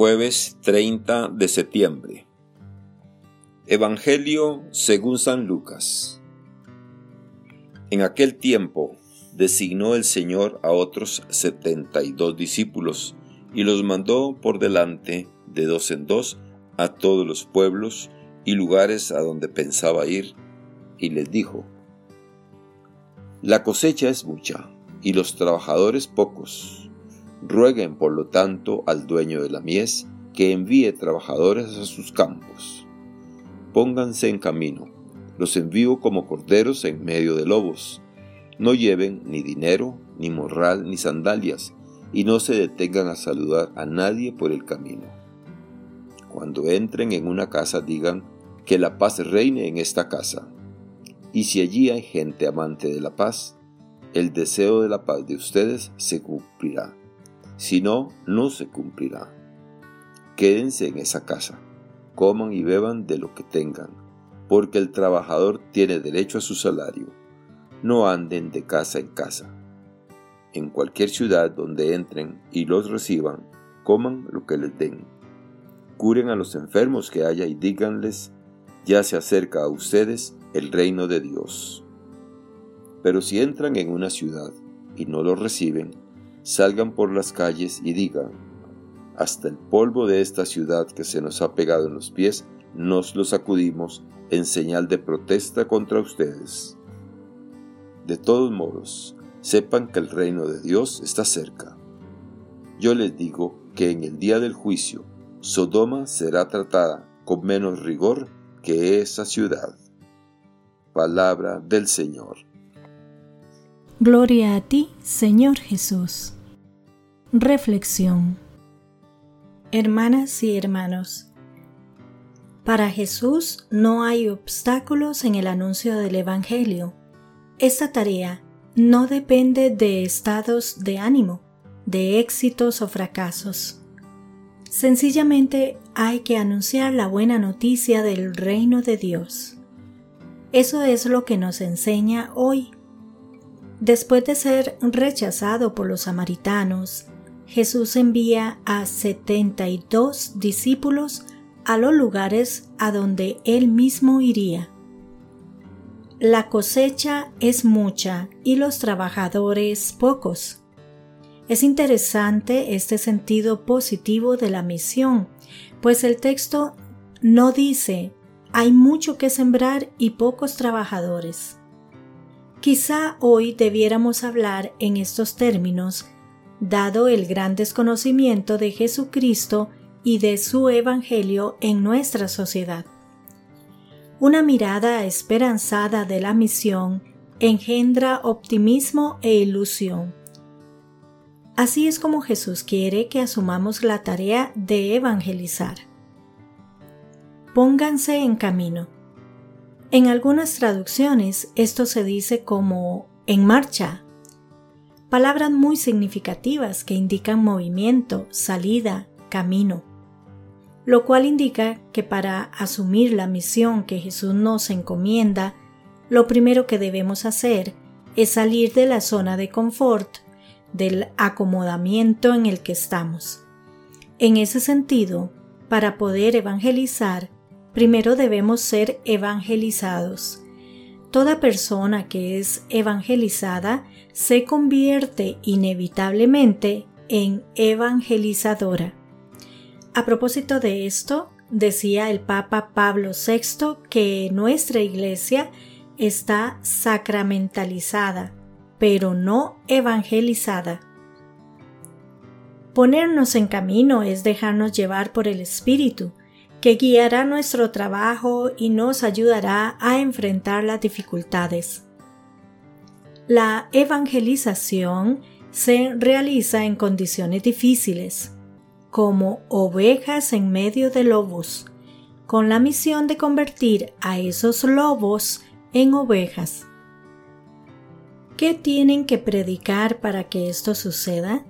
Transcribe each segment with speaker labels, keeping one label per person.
Speaker 1: Jueves 30 de septiembre. Evangelio según San Lucas. En aquel tiempo designó el Señor a otros setenta y dos discípulos y los mandó por delante de dos en dos a todos los pueblos y lugares a donde pensaba ir, y les dijo, La cosecha es mucha y los trabajadores pocos Rueguen, por lo tanto, al dueño de la mies que envíe trabajadores a sus campos. Pónganse en camino, los envío como corderos en medio de lobos. No lleven ni dinero, ni morral, ni sandalias, y no se detengan a saludar a nadie por el camino. Cuando entren en una casa digan, que la paz reine en esta casa. Y si allí hay gente amante de la paz, el deseo de la paz de ustedes se cumplirá si no, no se cumplirá. Quédense en esa casa, coman y beban de lo que tengan, porque el trabajador tiene derecho a su salario. No anden de casa en casa. En cualquier ciudad donde entren y los reciban, coman lo que les den. Curen a los enfermos que haya y díganles, ya se acerca a ustedes el reino de Dios. Pero si entran en una ciudad y no los reciben, salgan por las calles y digan, hasta el polvo de esta ciudad que se nos ha pegado en los pies, nos lo sacudimos en señal de protesta contra ustedes. De todos modos, sepan que el reino de Dios está cerca. Yo les digo que en el día del juicio, Sodoma será tratada con menos rigor que esa ciudad. Palabra del Señor.
Speaker 2: Gloria a ti, Señor Jesús. Reflexión Hermanas y hermanos, para Jesús no hay obstáculos en el anuncio del Evangelio. Esta tarea no depende de estados de ánimo, de éxitos o fracasos. Sencillamente hay que anunciar la buena noticia del reino de Dios. Eso es lo que nos enseña hoy Después de ser rechazado por los samaritanos, Jesús envía a 72 discípulos a los lugares a donde él mismo iría. La cosecha es mucha y los trabajadores pocos. Es interesante este sentido positivo de la misión, pues el texto no dice hay mucho que sembrar y pocos trabajadores. Quizá hoy debiéramos hablar en estos términos, dado el gran desconocimiento de Jesucristo y de su Evangelio en nuestra sociedad. Una mirada esperanzada de la misión engendra optimismo e ilusión. Así es como Jesús quiere que asumamos la tarea de evangelizar. Pónganse en camino. En algunas traducciones esto se dice como en marcha, palabras muy significativas que indican movimiento, salida, camino, lo cual indica que para asumir la misión que Jesús nos encomienda, lo primero que debemos hacer es salir de la zona de confort, del acomodamiento en el que estamos. En ese sentido, para poder evangelizar, primero debemos ser evangelizados. Toda persona que es evangelizada se convierte inevitablemente en evangelizadora. A propósito de esto, decía el Papa Pablo VI que nuestra Iglesia está sacramentalizada, pero no evangelizada. Ponernos en camino es dejarnos llevar por el Espíritu, que guiará nuestro trabajo y nos ayudará a enfrentar las dificultades. La evangelización se realiza en condiciones difíciles, como ovejas en medio de lobos, con la misión de convertir a esos lobos en ovejas. ¿Qué tienen que predicar para que esto suceda?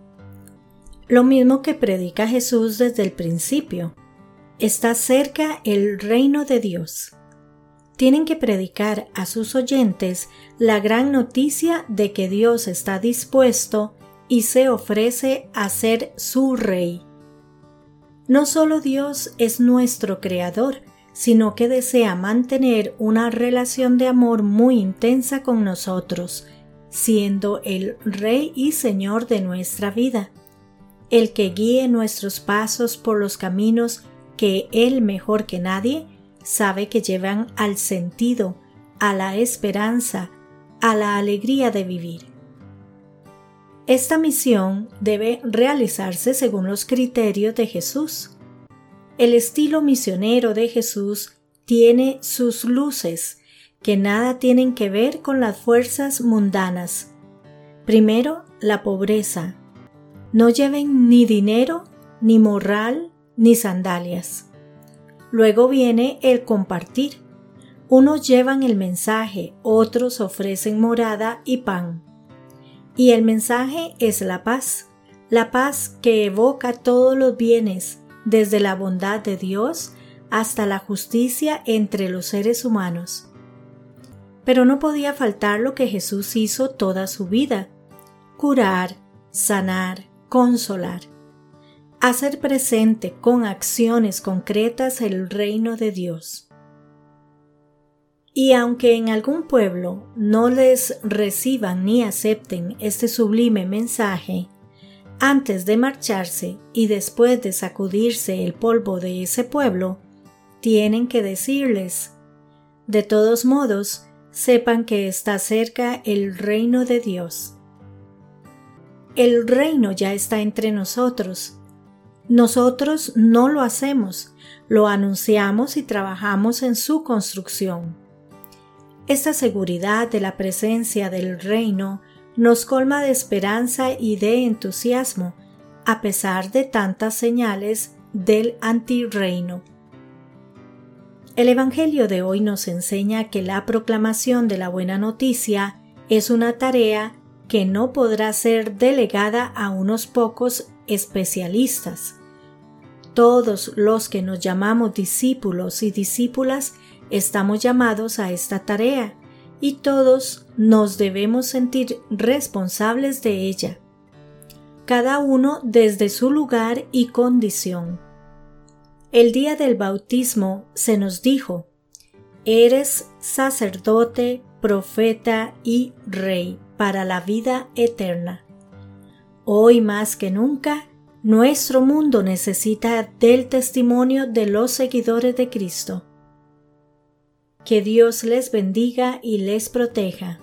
Speaker 2: Lo mismo que predica Jesús desde el principio, Está cerca el reino de Dios. Tienen que predicar a sus oyentes la gran noticia de que Dios está dispuesto y se ofrece a ser su rey. No solo Dios es nuestro Creador, sino que desea mantener una relación de amor muy intensa con nosotros, siendo el Rey y Señor de nuestra vida, el que guíe nuestros pasos por los caminos que Él mejor que nadie sabe que llevan al sentido, a la esperanza, a la alegría de vivir. Esta misión debe realizarse según los criterios de Jesús. El estilo misionero de Jesús tiene sus luces, que nada tienen que ver con las fuerzas mundanas. Primero, la pobreza. No lleven ni dinero, ni morral, ni sandalias. Luego viene el compartir. Unos llevan el mensaje, otros ofrecen morada y pan. Y el mensaje es la paz, la paz que evoca todos los bienes, desde la bondad de Dios hasta la justicia entre los seres humanos. Pero no podía faltar lo que Jesús hizo toda su vida, curar, sanar, consolar, hacer presente con acciones concretas el reino de Dios. Y aunque en algún pueblo no les reciban ni acepten este sublime mensaje, antes de marcharse y después de sacudirse el polvo de ese pueblo, tienen que decirles, de todos modos, sepan que está cerca el reino de Dios. El reino ya está entre nosotros. Nosotros no lo hacemos, lo anunciamos y trabajamos en su construcción. Esta seguridad de la presencia del reino nos colma de esperanza y de entusiasmo, a pesar de tantas señales del antirreino. El Evangelio de hoy nos enseña que la proclamación de la buena noticia es una tarea que no podrá ser delegada a unos pocos especialistas. Todos los que nos llamamos discípulos y discípulas estamos llamados a esta tarea y todos nos debemos sentir responsables de ella, cada uno desde su lugar y condición. El día del bautismo se nos dijo, Eres sacerdote, profeta y rey para la vida eterna. Hoy más que nunca, nuestro mundo necesita del testimonio de los seguidores de Cristo. Que Dios les bendiga y les proteja.